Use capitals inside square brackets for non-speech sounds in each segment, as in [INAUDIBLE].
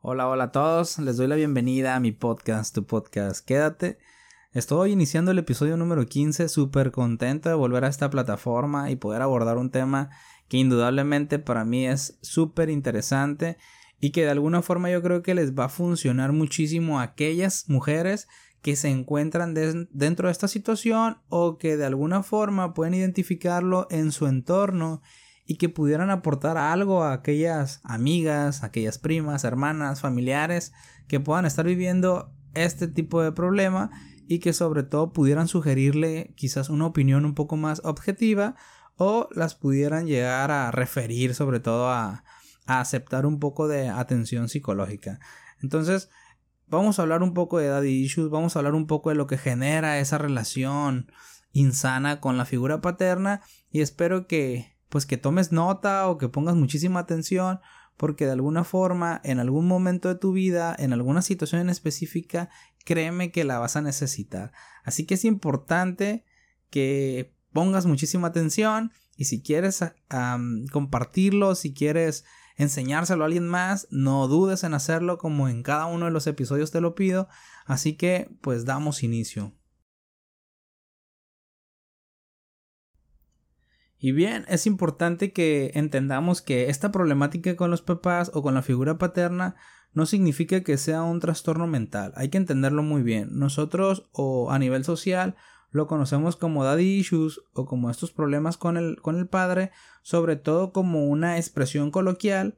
Hola, hola a todos, les doy la bienvenida a mi podcast, tu podcast, quédate. Estoy iniciando el episodio número 15, súper contento de volver a esta plataforma y poder abordar un tema que indudablemente para mí es súper interesante y que de alguna forma yo creo que les va a funcionar muchísimo a aquellas mujeres que se encuentran dentro de esta situación o que de alguna forma pueden identificarlo en su entorno y que pudieran aportar algo a aquellas amigas, aquellas primas, hermanas, familiares que puedan estar viviendo este tipo de problema y que sobre todo pudieran sugerirle quizás una opinión un poco más objetiva o las pudieran llegar a referir sobre todo a, a aceptar un poco de atención psicológica. Entonces, vamos a hablar un poco de daddy issues, vamos a hablar un poco de lo que genera esa relación insana con la figura paterna y espero que pues que tomes nota o que pongas muchísima atención porque de alguna forma en algún momento de tu vida, en alguna situación específica, créeme que la vas a necesitar. Así que es importante que pongas muchísima atención y si quieres compartirlo, si quieres enseñárselo a alguien más, no dudes en hacerlo como en cada uno de los episodios te lo pido. Así que pues damos inicio. Y bien, es importante que entendamos que esta problemática con los papás o con la figura paterna no significa que sea un trastorno mental. Hay que entenderlo muy bien. Nosotros o a nivel social lo conocemos como daddy issues o como estos problemas con el, con el padre, sobre todo como una expresión coloquial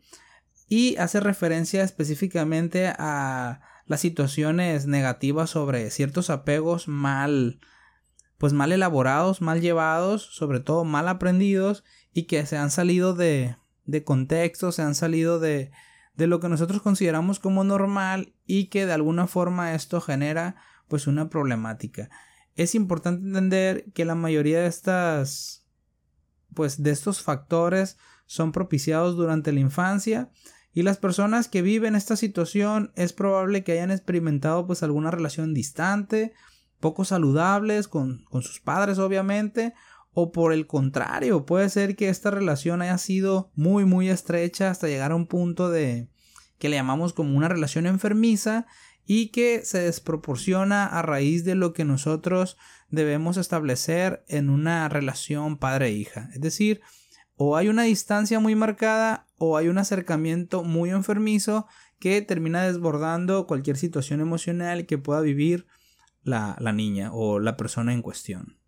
y hace referencia específicamente a las situaciones negativas sobre ciertos apegos mal pues mal elaborados, mal llevados, sobre todo mal aprendidos y que se han salido de, de contexto, se han salido de, de lo que nosotros consideramos como normal y que de alguna forma esto genera pues una problemática. Es importante entender que la mayoría de estas pues de estos factores son propiciados durante la infancia y las personas que viven esta situación es probable que hayan experimentado pues alguna relación distante poco saludables con, con sus padres obviamente o por el contrario puede ser que esta relación haya sido muy muy estrecha hasta llegar a un punto de que le llamamos como una relación enfermiza y que se desproporciona a raíz de lo que nosotros debemos establecer en una relación padre-hija. Es decir, o hay una distancia muy marcada o hay un acercamiento muy enfermizo que termina desbordando cualquier situación emocional que pueda vivir la, niña o la persona en cuestión.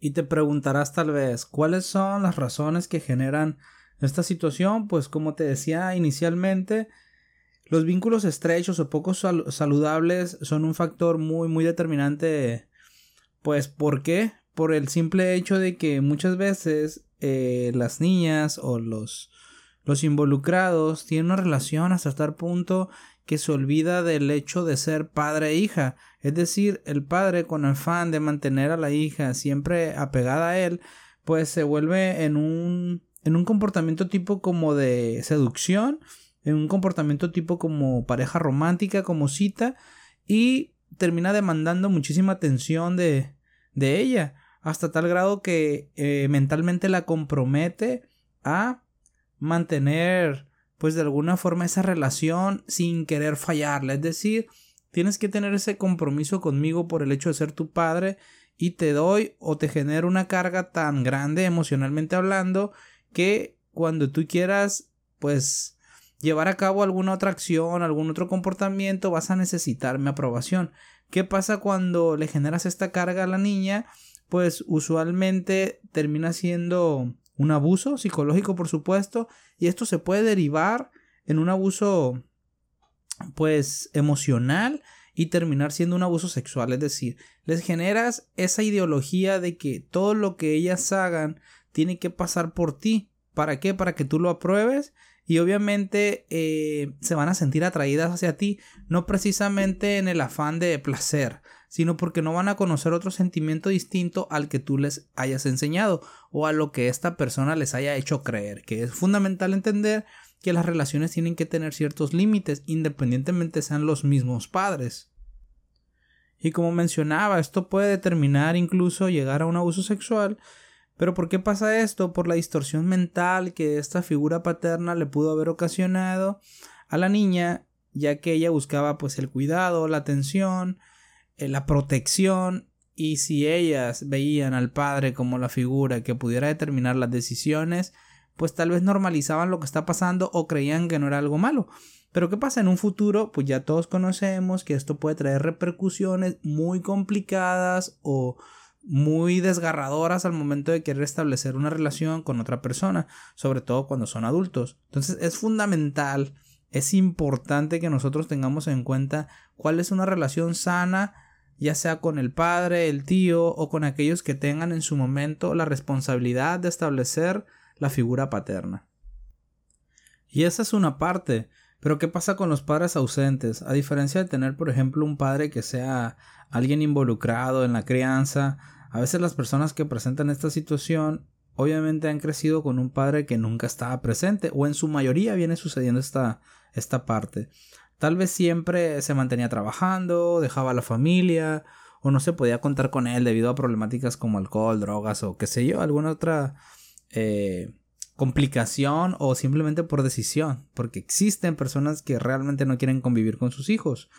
Y te preguntarás tal vez cuáles son las razones que generan esta situación, pues como te decía inicialmente, los vínculos estrechos o poco saludables son un factor muy muy determinante. Pues ¿por qué? Por el simple hecho de que muchas veces eh, las niñas o los, los involucrados tienen una relación hasta tal punto que se olvida del hecho de ser padre e hija. Es decir, el padre con afán de mantener a la hija siempre apegada a él, pues se vuelve en un, en un comportamiento tipo como de seducción, en un comportamiento tipo como pareja romántica, como cita, y termina demandando muchísima atención de, de ella, hasta tal grado que eh, mentalmente la compromete a mantener pues de alguna forma esa relación sin querer fallarla. Es decir, tienes que tener ese compromiso conmigo por el hecho de ser tu padre y te doy o te genero una carga tan grande emocionalmente hablando que cuando tú quieras pues llevar a cabo alguna otra acción, algún otro comportamiento, vas a necesitar mi aprobación. ¿Qué pasa cuando le generas esta carga a la niña? Pues usualmente termina siendo un abuso psicológico, por supuesto, y esto se puede derivar en un abuso, pues, emocional y terminar siendo un abuso sexual. Es decir, les generas esa ideología de que todo lo que ellas hagan tiene que pasar por ti. ¿Para qué? Para que tú lo apruebes y obviamente eh, se van a sentir atraídas hacia ti, no precisamente en el afán de placer, sino porque no van a conocer otro sentimiento distinto al que tú les hayas enseñado o a lo que esta persona les haya hecho creer, que es fundamental entender que las relaciones tienen que tener ciertos límites independientemente sean los mismos padres. Y como mencionaba, esto puede determinar incluso llegar a un abuso sexual, pero ¿por qué pasa esto? Por la distorsión mental que esta figura paterna le pudo haber ocasionado a la niña, ya que ella buscaba pues el cuidado, la atención, la protección y si ellas veían al padre como la figura que pudiera determinar las decisiones, pues tal vez normalizaban lo que está pasando o creían que no era algo malo. Pero ¿qué pasa en un futuro? Pues ya todos conocemos que esto puede traer repercusiones muy complicadas o muy desgarradoras al momento de querer establecer una relación con otra persona, sobre todo cuando son adultos. Entonces es fundamental, es importante que nosotros tengamos en cuenta cuál es una relación sana, ya sea con el padre, el tío o con aquellos que tengan en su momento la responsabilidad de establecer la figura paterna. Y esa es una parte, pero ¿qué pasa con los padres ausentes? A diferencia de tener, por ejemplo, un padre que sea alguien involucrado en la crianza, a veces las personas que presentan esta situación obviamente han crecido con un padre que nunca estaba presente o en su mayoría viene sucediendo esta, esta parte. Tal vez siempre se mantenía trabajando, dejaba a la familia o no se podía contar con él debido a problemáticas como alcohol, drogas o qué sé yo, alguna otra eh, complicación o simplemente por decisión, porque existen personas que realmente no quieren convivir con sus hijos.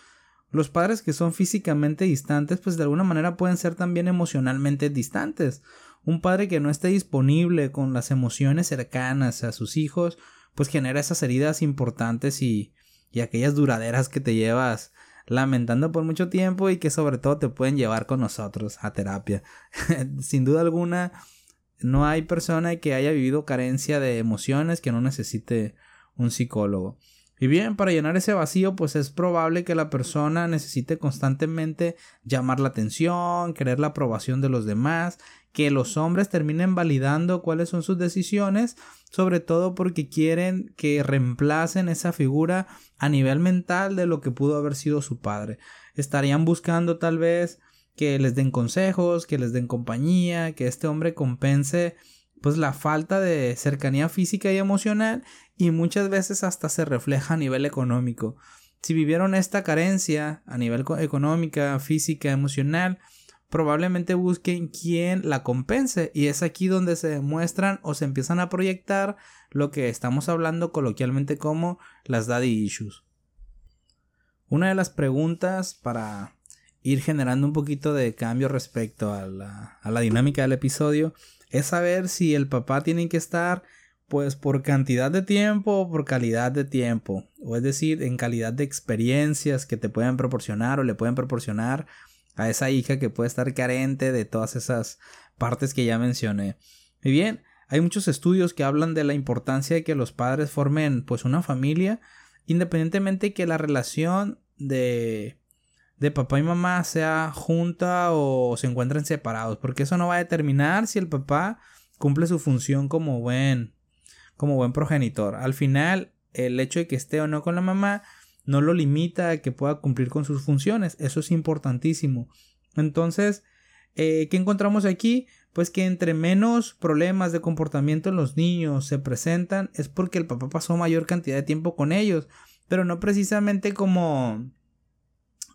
Los padres que son físicamente distantes, pues de alguna manera pueden ser también emocionalmente distantes. Un padre que no esté disponible con las emociones cercanas a sus hijos, pues genera esas heridas importantes y, y aquellas duraderas que te llevas lamentando por mucho tiempo y que sobre todo te pueden llevar con nosotros a terapia. [LAUGHS] Sin duda alguna, no hay persona que haya vivido carencia de emociones que no necesite un psicólogo. Y bien, para llenar ese vacío, pues es probable que la persona necesite constantemente llamar la atención, querer la aprobación de los demás, que los hombres terminen validando cuáles son sus decisiones, sobre todo porque quieren que reemplacen esa figura a nivel mental de lo que pudo haber sido su padre. Estarían buscando tal vez que les den consejos, que les den compañía, que este hombre compense pues la falta de cercanía física y emocional y muchas veces hasta se refleja a nivel económico. Si vivieron esta carencia a nivel económica, física, emocional, probablemente busquen quien la compense y es aquí donde se demuestran o se empiezan a proyectar lo que estamos hablando coloquialmente como las daddy issues. Una de las preguntas para ir generando un poquito de cambio respecto a la, a la dinámica del episodio es saber si el papá tiene que estar pues por cantidad de tiempo o por calidad de tiempo, o es decir, en calidad de experiencias que te pueden proporcionar o le pueden proporcionar a esa hija que puede estar carente de todas esas partes que ya mencioné. Y bien, hay muchos estudios que hablan de la importancia de que los padres formen pues una familia, independientemente que la relación de de papá y mamá sea junta o se encuentren separados, porque eso no va a determinar si el papá cumple su función como buen como buen progenitor. Al final, el hecho de que esté o no con la mamá no lo limita a que pueda cumplir con sus funciones. Eso es importantísimo. Entonces, eh, ¿qué encontramos aquí? Pues que entre menos problemas de comportamiento en los niños se presentan es porque el papá pasó mayor cantidad de tiempo con ellos, pero no precisamente como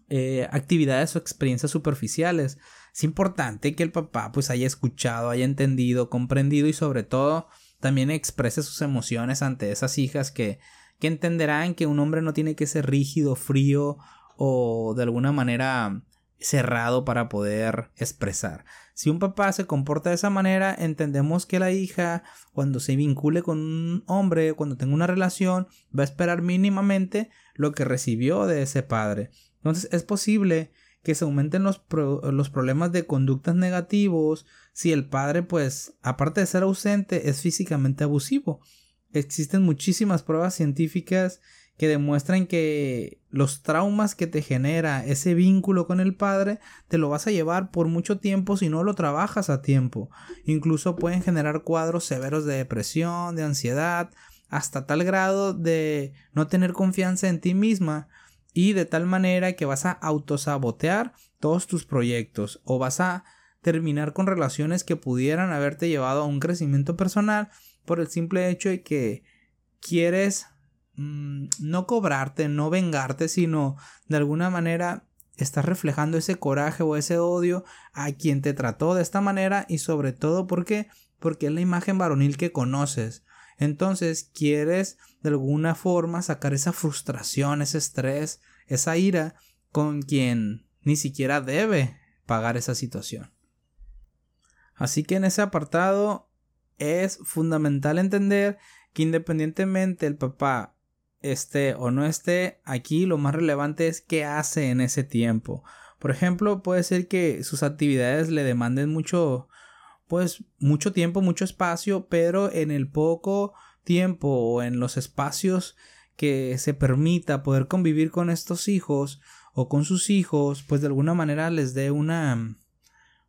eh, actividades o experiencias superficiales. Es importante que el papá pues haya escuchado, haya entendido, comprendido y sobre todo también exprese sus emociones ante esas hijas que, que entenderán que un hombre no tiene que ser rígido, frío o de alguna manera cerrado para poder expresar. Si un papá se comporta de esa manera, entendemos que la hija, cuando se vincule con un hombre, cuando tenga una relación, va a esperar mínimamente lo que recibió de ese padre. Entonces es posible que se aumenten los, los problemas de conductas negativos si el padre, pues, aparte de ser ausente, es físicamente abusivo. Existen muchísimas pruebas científicas que demuestran que los traumas que te genera ese vínculo con el padre te lo vas a llevar por mucho tiempo si no lo trabajas a tiempo. Incluso pueden generar cuadros severos de depresión, de ansiedad, hasta tal grado de no tener confianza en ti misma y de tal manera que vas a autosabotear todos tus proyectos o vas a terminar con relaciones que pudieran haberte llevado a un crecimiento personal por el simple hecho de que quieres mm, no cobrarte, no vengarte, sino de alguna manera estás reflejando ese coraje o ese odio a quien te trató de esta manera y sobre todo porque porque es la imagen varonil que conoces Entonces quieres de alguna forma sacar esa frustración, ese estrés, esa ira con quien ni siquiera debe pagar esa situación. Así que en ese apartado es fundamental entender que independientemente el papá esté o no esté, aquí lo más relevante es qué hace en ese tiempo. Por ejemplo, puede ser que sus actividades le demanden mucho, pues mucho tiempo, mucho espacio, pero en el poco tiempo o en los espacios que se permita poder convivir con estos hijos o con sus hijos, pues de alguna manera les dé una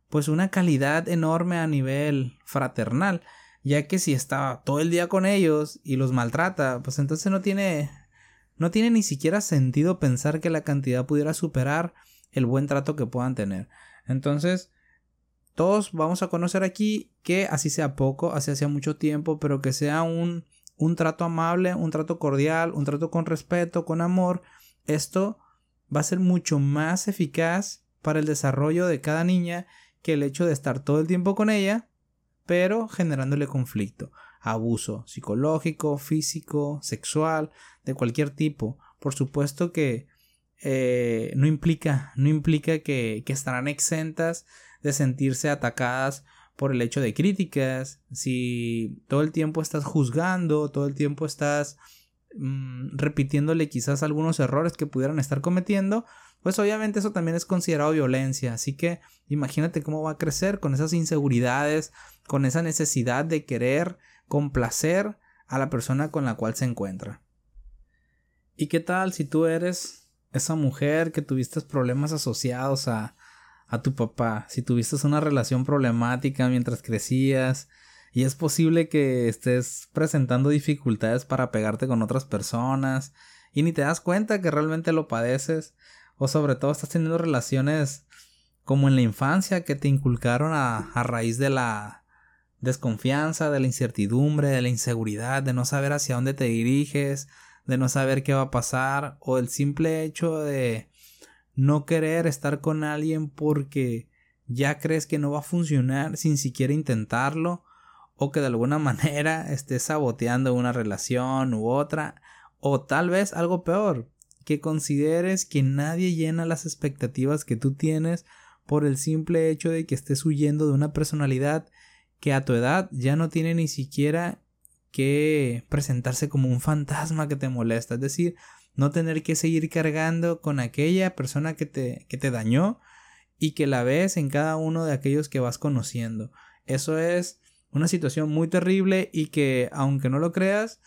pues una calidad enorme a nivel fraternal, ya que si está todo el día con ellos y los maltrata, pues entonces no tiene no tiene ni siquiera sentido pensar que la cantidad pudiera superar el buen trato que puedan tener. Entonces, todos vamos a conocer aquí que así sea poco, así sea mucho tiempo, pero que sea un, un trato amable, un trato cordial, un trato con respeto, con amor. Esto va a ser mucho más eficaz para el desarrollo de cada niña que el hecho de estar todo el tiempo con ella, pero generándole conflicto, abuso psicológico, físico, sexual, de cualquier tipo. Por supuesto que eh, no implica, no implica que, que estarán exentas de sentirse atacadas por el hecho de críticas, si todo el tiempo estás juzgando, todo el tiempo estás mm, repitiéndole quizás algunos errores que pudieran estar cometiendo, pues obviamente eso también es considerado violencia. Así que imagínate cómo va a crecer con esas inseguridades, con esa necesidad de querer complacer a la persona con la cual se encuentra. ¿Y qué tal si tú eres esa mujer que tuviste problemas asociados a, a tu papá, si tuviste una relación problemática mientras crecías, y es posible que estés presentando dificultades para pegarte con otras personas y ni te das cuenta que realmente lo padeces o sobre todo estás teniendo relaciones como en la infancia que te inculcaron a, raíz de la desconfianza, de la incertidumbre, de la inseguridad, de no saber hacia dónde te diriges, de no saber qué va a pasar o el simple hecho de no querer estar con alguien porque ya crees que no va a funcionar sin siquiera intentarlo o que de alguna [LAUGHS] manera estés saboteando una relación u otra o tal vez algo peor que consideres que nadie llena las expectativas que tú tienes por el simple hecho de que estés huyendo de una personalidad que a tu edad ya no tiene ni siquiera que presentarse como un fantasma que te molesta, es decir, no tener que seguir cargando con aquella persona que te, que te dañó y que la ves en cada uno de aquellos que vas conociendo. Eso es una situación muy terrible y que, aunque no lo creas,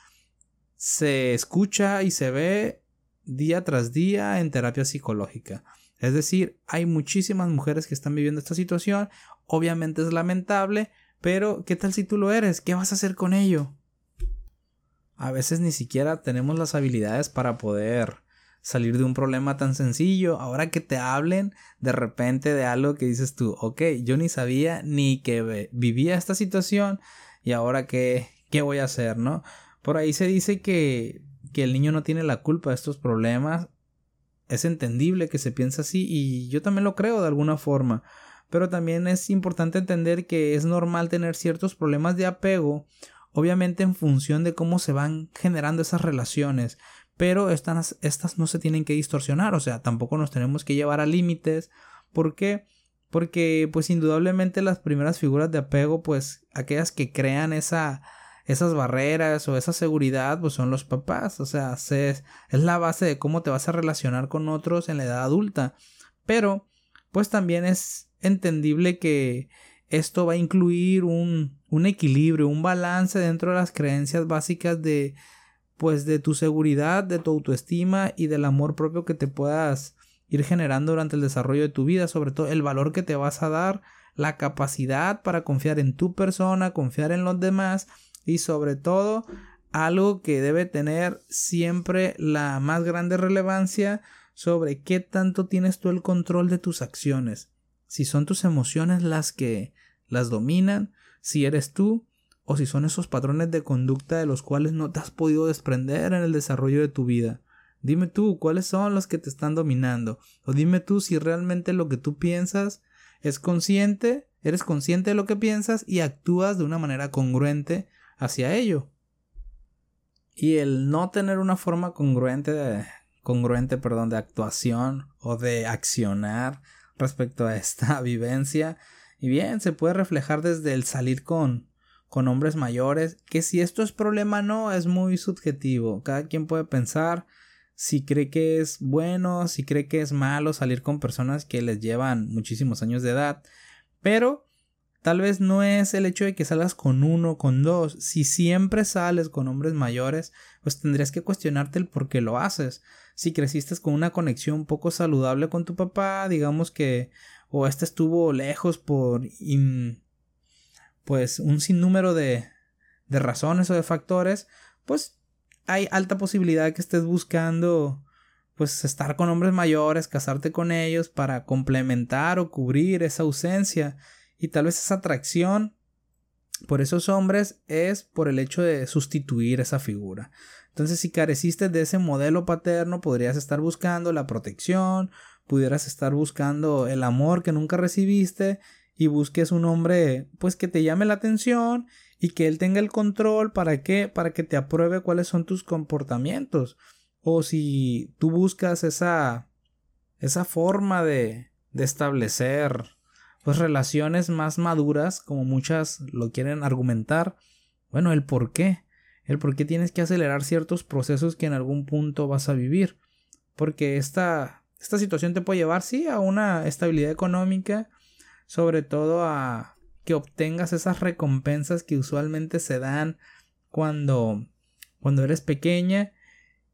se escucha y se ve día tras día en terapia psicológica. Es decir, hay muchísimas mujeres que están viviendo esta situación, obviamente es lamentable, pero ¿qué tal si tú lo eres? ¿Qué vas a hacer con ello? a veces ni siquiera tenemos las habilidades para poder salir de un problema tan sencillo. Ahora que te hablen de repente de algo que dices tú, ok, yo ni sabía ni que vivía esta situación y ahora qué, qué voy a hacer, ¿no? Por ahí se dice que, que el niño no tiene la culpa de estos problemas. Es entendible que se piense así y yo también lo creo de alguna forma. Pero también es importante entender que es normal tener ciertos problemas de apego obviamente en función de cómo se van generando esas relaciones, pero estas, estas no se tienen que distorsionar, o sea, tampoco nos tenemos que llevar a límites, ¿por qué? Porque pues indudablemente las primeras figuras de apego, pues aquellas que crean esa, esas barreras o esa seguridad, pues son los papás, o sea, es la base de cómo te vas a relacionar con otros en la edad adulta, pero pues también es entendible que esto va a incluir un, un equilibrio, un balance dentro de las creencias básicas de pues de tu seguridad, de tu autoestima y del amor propio que te puedas ir generando durante el desarrollo de tu vida, sobre todo el valor que te vas a dar, la capacidad para confiar en tu persona, confiar en los demás y sobre todo algo que debe tener siempre la más grande relevancia sobre qué tanto tienes tú el control de tus acciones. Si son tus emociones las que las dominan, si eres tú o si son esos patrones de conducta de los cuales no te has podido desprender en el desarrollo de tu vida. Dime tú cuáles son los que te están dominando. O dime tú si realmente lo que tú piensas es consciente, eres consciente de lo que piensas y actúas de una manera congruente hacia ello. Y el no tener una forma congruente de, congruente, perdón, de actuación o de accionar respecto a esta [LAUGHS] vivencia. Y bien, se puede reflejar desde el salir con, con hombres mayores, que si esto es problema no, es muy subjetivo. Cada quien puede pensar si cree que es bueno, si cree que es malo salir con personas que les llevan muchísimos años de edad. Pero tal vez no es el hecho de que salgas con uno, con dos. Si siempre sales con hombres mayores, pues tendrías que cuestionarte el por qué lo haces si creciste con una conexión poco saludable con tu papá, digamos que o este estuvo lejos por pues un sinnúmero de, de razones o de factores, pues hay alta posibilidad que estés buscando pues estar con hombres mayores, casarte con ellos para complementar o cubrir esa ausencia y tal vez esa atracción por esos hombres es por el hecho de sustituir esa figura. Entonces, si careciste de ese modelo paterno, podrías estar buscando la protección, pudieras estar buscando el amor que nunca recibiste y busques un hombre pues que te llame la atención y que él tenga el control. Para qué para que te apruebe cuáles son tus comportamientos. O si tú buscas esa esa forma de de establecer pues relaciones más maduras como muchas lo quieren argumentar bueno el por qué el por qué tienes que acelerar ciertos procesos que en algún punto vas a vivir. Porque esta, esta situación te puede llevar, sí, a una estabilidad económica, sobre todo a que obtengas esas recompensas que usualmente se dan cuando, cuando eres pequeña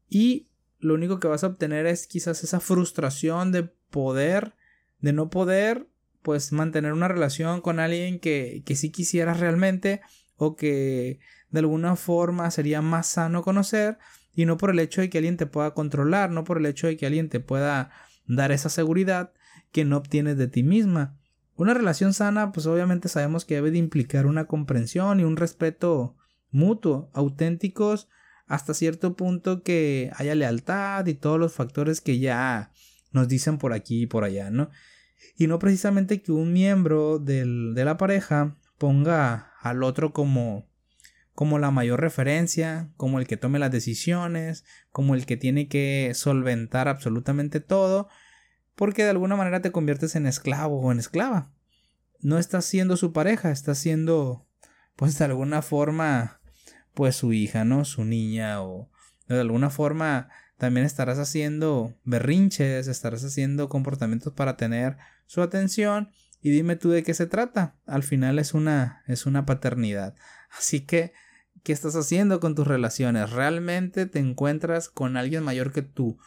y lo único que vas a obtener es quizás esa frustración de poder, de no poder, pues mantener una relación con alguien que, que sí quisieras realmente o que de alguna forma sería más sano conocer y no por el hecho de que alguien te pueda controlar, no por el hecho de que alguien te pueda dar esa seguridad que no obtienes de ti misma. Una relación sana, pues obviamente sabemos que debe de implicar una comprensión y un respeto mutuo, auténticos, hasta cierto punto que haya lealtad y todos los factores que ya nos dicen por aquí y por allá, ¿no? Y no precisamente que un miembro del, de la pareja ponga al otro como como la mayor referencia, como el que tome las decisiones, como el que tiene que solventar absolutamente todo, porque de alguna manera te conviertes en esclavo o en esclava. No estás siendo su pareja, estás siendo, pues de alguna forma, pues su hija, ¿no? Su niña o de alguna forma también estarás haciendo berrinches, estarás haciendo comportamientos para tener su atención y dime tú de qué se trata. Al final es una es una paternidad. Así que ¿Qué estás haciendo con tus relaciones? ¿Realmente te encuentras con alguien mayor que tú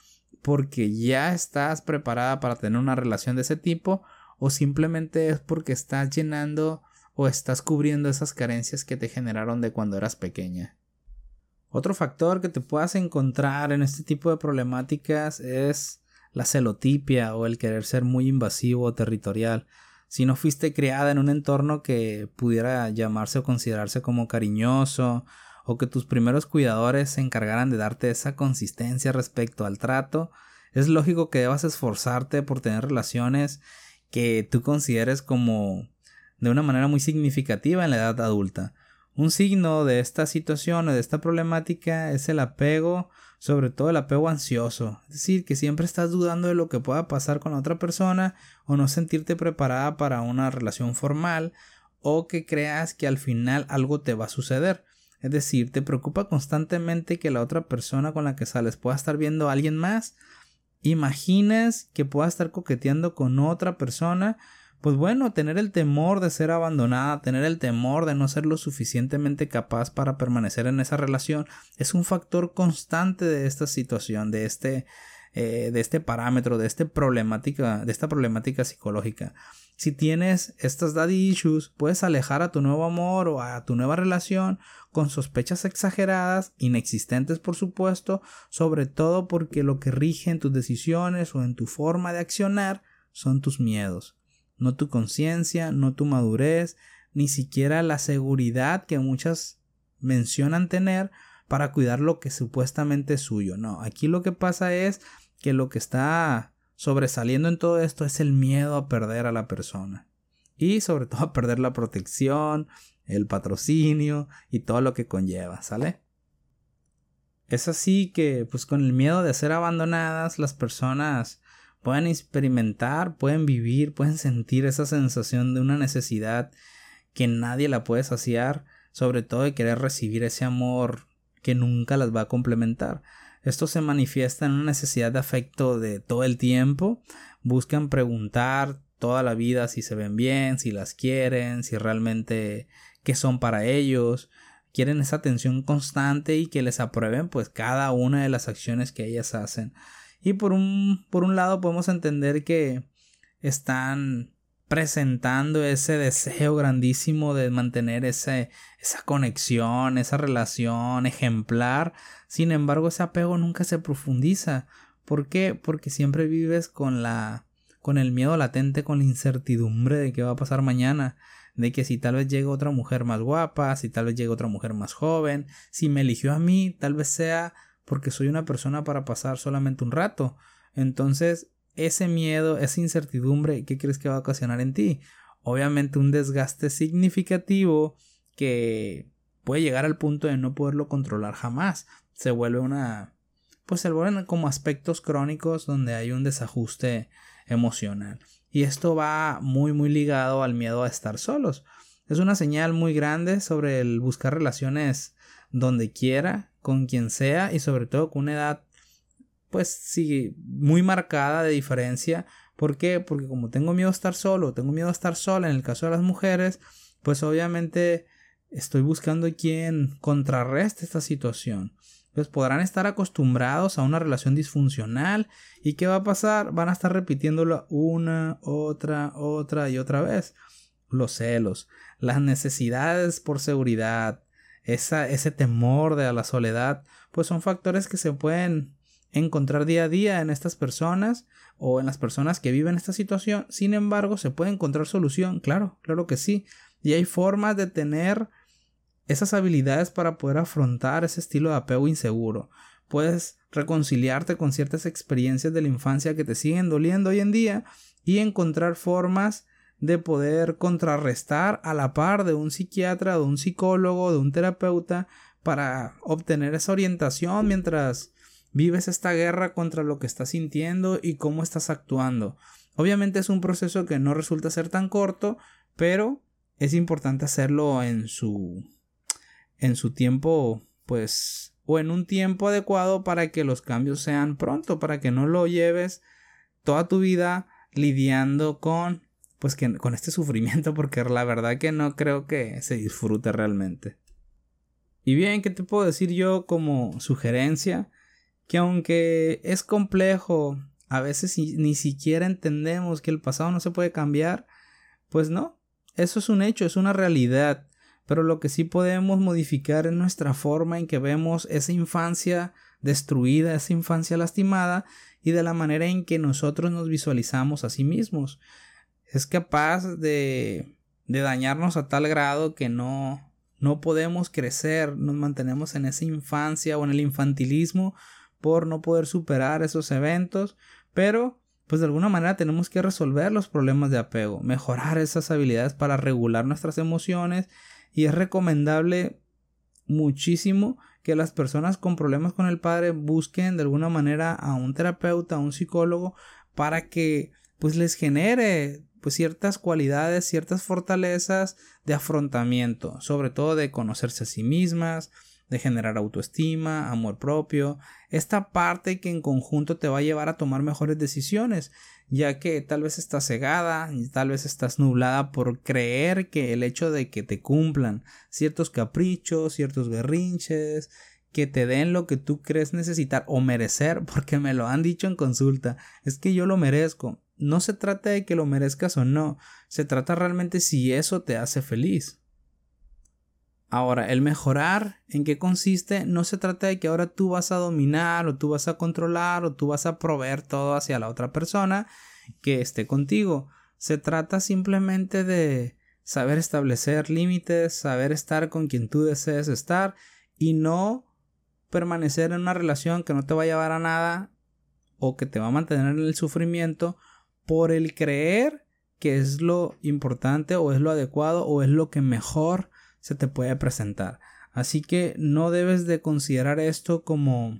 porque ya estás preparada para tener una relación de ese tipo? ¿O simplemente es porque estás llenando o estás cubriendo esas carencias que te generaron de cuando eras pequeña? Otro factor que te puedas encontrar en este tipo de problemáticas es la celotipia o el querer ser muy invasivo o territorial si no fuiste criada en un entorno que pudiera llamarse o considerarse como cariñoso, o que tus primeros cuidadores se encargaran de darte esa consistencia respecto al trato, es lógico que debas esforzarte por tener relaciones que tú consideres como de una manera muy significativa en la edad adulta. Un signo de esta situación o de esta problemática es el apego sobre todo el apego ansioso, es decir, que siempre estás dudando de lo que pueda pasar con la otra persona o no sentirte preparada para una relación formal o que creas que al final algo te va a suceder. Es decir, te preocupa constantemente que la otra persona con la que sales pueda estar viendo a alguien más. Imaginas que pueda estar coqueteando con otra persona pues bueno, tener el temor de ser abandonada, tener el temor de no ser lo suficientemente capaz para permanecer en esa relación, es un factor constante de esta situación, de este, eh, de este parámetro, de, este problemática, de esta problemática psicológica. Si tienes estas daddy issues, puedes alejar a tu nuevo amor o a tu nueva relación con sospechas exageradas, inexistentes por supuesto, sobre todo porque lo que rige en tus decisiones o en tu forma de accionar son tus miedos no tu conciencia, no tu madurez, ni siquiera la seguridad que muchas mencionan tener para cuidar lo que supuestamente es suyo. No, aquí lo que pasa es que lo que está sobresaliendo en todo esto es el miedo a perder a la persona. Y sobre [LAUGHS] todo a perder la protección, el patrocinio y todo lo que conlleva, ¿sale? Es así que, pues con el miedo de ser abandonadas, las personas pueden experimentar, pueden vivir, pueden sentir esa sensación de una necesidad que nadie la puede saciar, sobre todo de querer recibir ese amor que nunca las va a complementar. Esto se manifiesta en una necesidad de afecto de todo el tiempo, buscan preguntar toda la vida si se ven bien, si las quieren, si realmente qué son para ellos, quieren esa atención constante y que les aprueben pues cada una de las acciones que ellas hacen. Y por un, por un lado podemos entender que están presentando ese deseo grandísimo de mantener ese, esa conexión, esa relación ejemplar. Sin embargo, ese apego nunca se profundiza. ¿Por qué? Porque siempre vives con la con el miedo latente, con la incertidumbre de qué va a pasar mañana, de que si tal vez llega otra mujer más guapa, si tal vez llega otra mujer más joven, si me eligió a mí, tal vez sea porque soy una persona para pasar solamente un rato. Entonces, ese miedo, esa incertidumbre, ¿qué crees que va a ocasionar en ti? Obviamente un desgaste significativo que puede llegar al punto de no poderlo controlar jamás. Se vuelve una... pues se vuelven como aspectos crónicos donde hay un desajuste emocional. Y esto va muy muy ligado al miedo a estar solos. Es una señal muy grande sobre el buscar relaciones donde quiera, con quien sea y sobre todo con una edad pues sí, muy marcada de diferencia. ¿Por qué? Porque como tengo miedo a estar solo, tengo miedo a estar sola en el caso de las mujeres, pues obviamente estoy buscando quien contrarreste esta situación. Pues podrán estar acostumbrados a una relación disfuncional y ¿qué va a pasar? Van a estar repitiéndolo una, otra, otra y otra vez. Los celos, las necesidades por seguridad, ese temor de la soledad, pues son factores que se pueden encontrar día a día en estas personas o en las personas que viven esta situación. Sin embargo, se puede encontrar solución, claro, claro que sí. Y hay formas de tener esas habilidades para poder afrontar ese estilo de apego inseguro. Puedes reconciliarte con ciertas experiencias de la infancia que te siguen doliendo hoy en día y encontrar formas de poder contrarrestar a la par de un psiquiatra, de un psicólogo, de un terapeuta para obtener esa orientación mientras vives esta guerra contra lo que estás sintiendo y cómo estás actuando. Obviamente es un proceso que no resulta ser tan corto, pero es importante hacerlo en su en su tiempo, pues o en un tiempo adecuado para que los cambios sean pronto, para que no lo lleves toda tu vida lidiando con pues que con este [LAUGHS] sufrimiento porque la verdad que no creo que se disfrute realmente. Y bien, ¿qué te puedo decir yo como sugerencia? que aunque es complejo, a veces ni siquiera entendemos que el pasado no se puede cambiar, pues no, eso es un hecho, es una realidad, pero lo que sí podemos modificar es nuestra forma en que vemos esa infancia destruida, esa infancia lastimada y de la manera en que nosotros nos visualizamos a sí mismos. Es capaz de, de dañarnos a tal grado que no, no podemos crecer, nos mantenemos en esa infancia o en el infantilismo por no poder superar esos eventos, pero pues de alguna manera tenemos que resolver los problemas de apego, mejorar esas habilidades para regular nuestras emociones y es recomendable muchísimo que las personas con problemas con el padre busquen de alguna manera a un terapeuta, a un psicólogo para que pues les genere pues ciertas cualidades, ciertas fortalezas de afrontamiento, sobre todo de conocerse a sí mismas, de generar autoestima, amor propio, esta parte que en conjunto te va a llevar a tomar mejores decisiones, ya que tal vez estás cegada tal vez estás nublada por creer que el hecho de que te cumplan ciertos caprichos, ciertos berrinches, que te den lo que tú crees necesitar o merecer, [LAUGHS] porque me lo han dicho en consulta, es que yo lo merezco. No se trata de que lo merezcas o no, se trata realmente si eso te hace feliz. Ahora, el mejorar, ¿en qué consiste? No se trata de que ahora tú vas a dominar o tú vas a controlar o tú vas a proveer todo hacia la otra persona que esté contigo. Se trata simplemente de saber establecer límites, saber estar con quien tú desees estar y no permanecer en una relación que no te va a llevar a nada o que te va a mantener en el sufrimiento por el creer que es lo importante o es lo adecuado o es lo que mejor se te puede presentar. Así que no debes de considerar esto como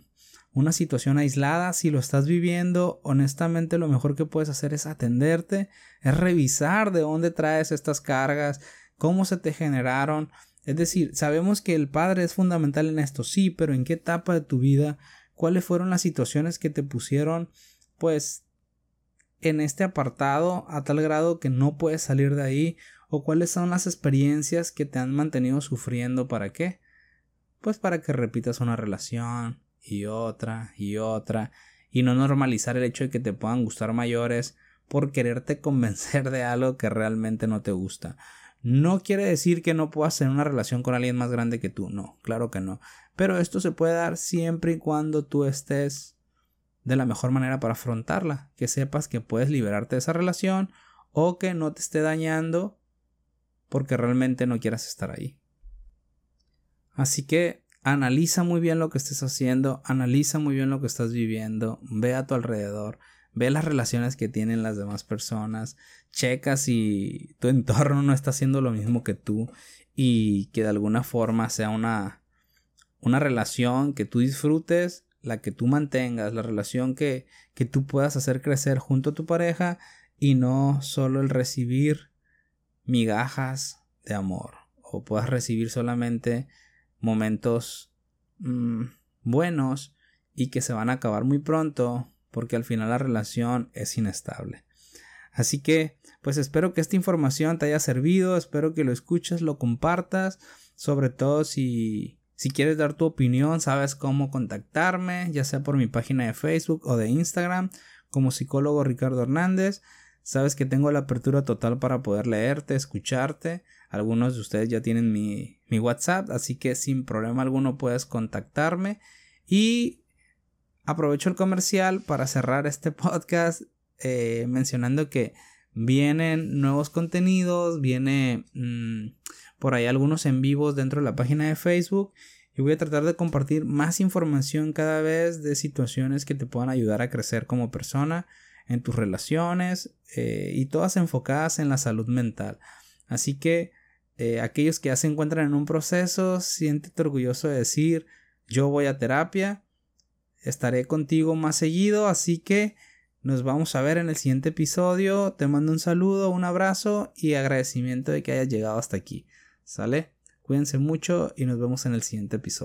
una situación aislada. Si lo estás viviendo, honestamente lo mejor que puedes hacer es atenderte, es revisar de dónde traes estas cargas, cómo se te generaron. Es decir, sabemos que el padre es fundamental en esto, sí, pero en qué etapa de tu vida, cuáles fueron las situaciones que te pusieron, pues, en este apartado a tal grado que no puedes salir de ahí, o cuáles son las experiencias que te han mantenido sufriendo, ¿para qué? Pues para que repitas una relación, y otra y otra y no normalizar el hecho de que te puedan gustar mayores por quererte [LAUGHS] convencer de algo que realmente no te gusta. No quiere decir que no puedas tener una relación con alguien más grande que tú, no, claro que no. Pero esto se puede dar siempre y cuando tú estés de la mejor manera para afrontarla, que sepas que puedes liberarte de esa relación o que no te esté dañando porque realmente no quieras estar ahí. Así que Analiza muy bien lo que estés haciendo, analiza muy bien lo que estás viviendo, ve a tu alrededor, ve las relaciones que tienen las demás personas, checa si tu [LAUGHS] entorno no está haciendo lo mismo que tú y que de alguna forma sea una, una relación que tú disfrutes, la que tú mantengas, la relación que, que tú puedas hacer crecer junto a tu pareja y no solo el recibir migajas de amor o puedas recibir solamente momentos mm, buenos y que se van a acabar muy pronto porque al final la relación es inestable. Así que, pues espero que esta información te haya servido, espero que lo escuches, lo compartas, sobre todo si, si quieres dar tu opinión, sabes cómo contactarme, ya sea por mi página de Facebook o de Instagram, como psicólogo Ricardo Hernández. Sabes que tengo la apertura total para poder leerte, escucharte. Algunos de ustedes ya tienen mi, mi WhatsApp, así que sin problema alguno puedes contactarme. Y aprovecho el comercial para cerrar este [LAUGHS] podcast eh, mencionando que vienen nuevos contenidos, viene mm, por ahí algunos en vivos dentro de la página de Facebook y voy a tratar de compartir más información cada vez de situaciones que te puedan ayudar a crecer como persona en tus relaciones eh, y todas enfocadas en la salud mental. Así que eh, aquellos que ya se encuentran en un proceso, siéntete orgulloso de decir yo voy a terapia, estaré contigo más seguido, así que nos vamos a ver en el siguiente episodio. Te mando un saludo, un abrazo y agradecimiento de que hayas llegado hasta aquí. ¿Sale? Cuídense mucho y nos vemos en el siguiente episodio.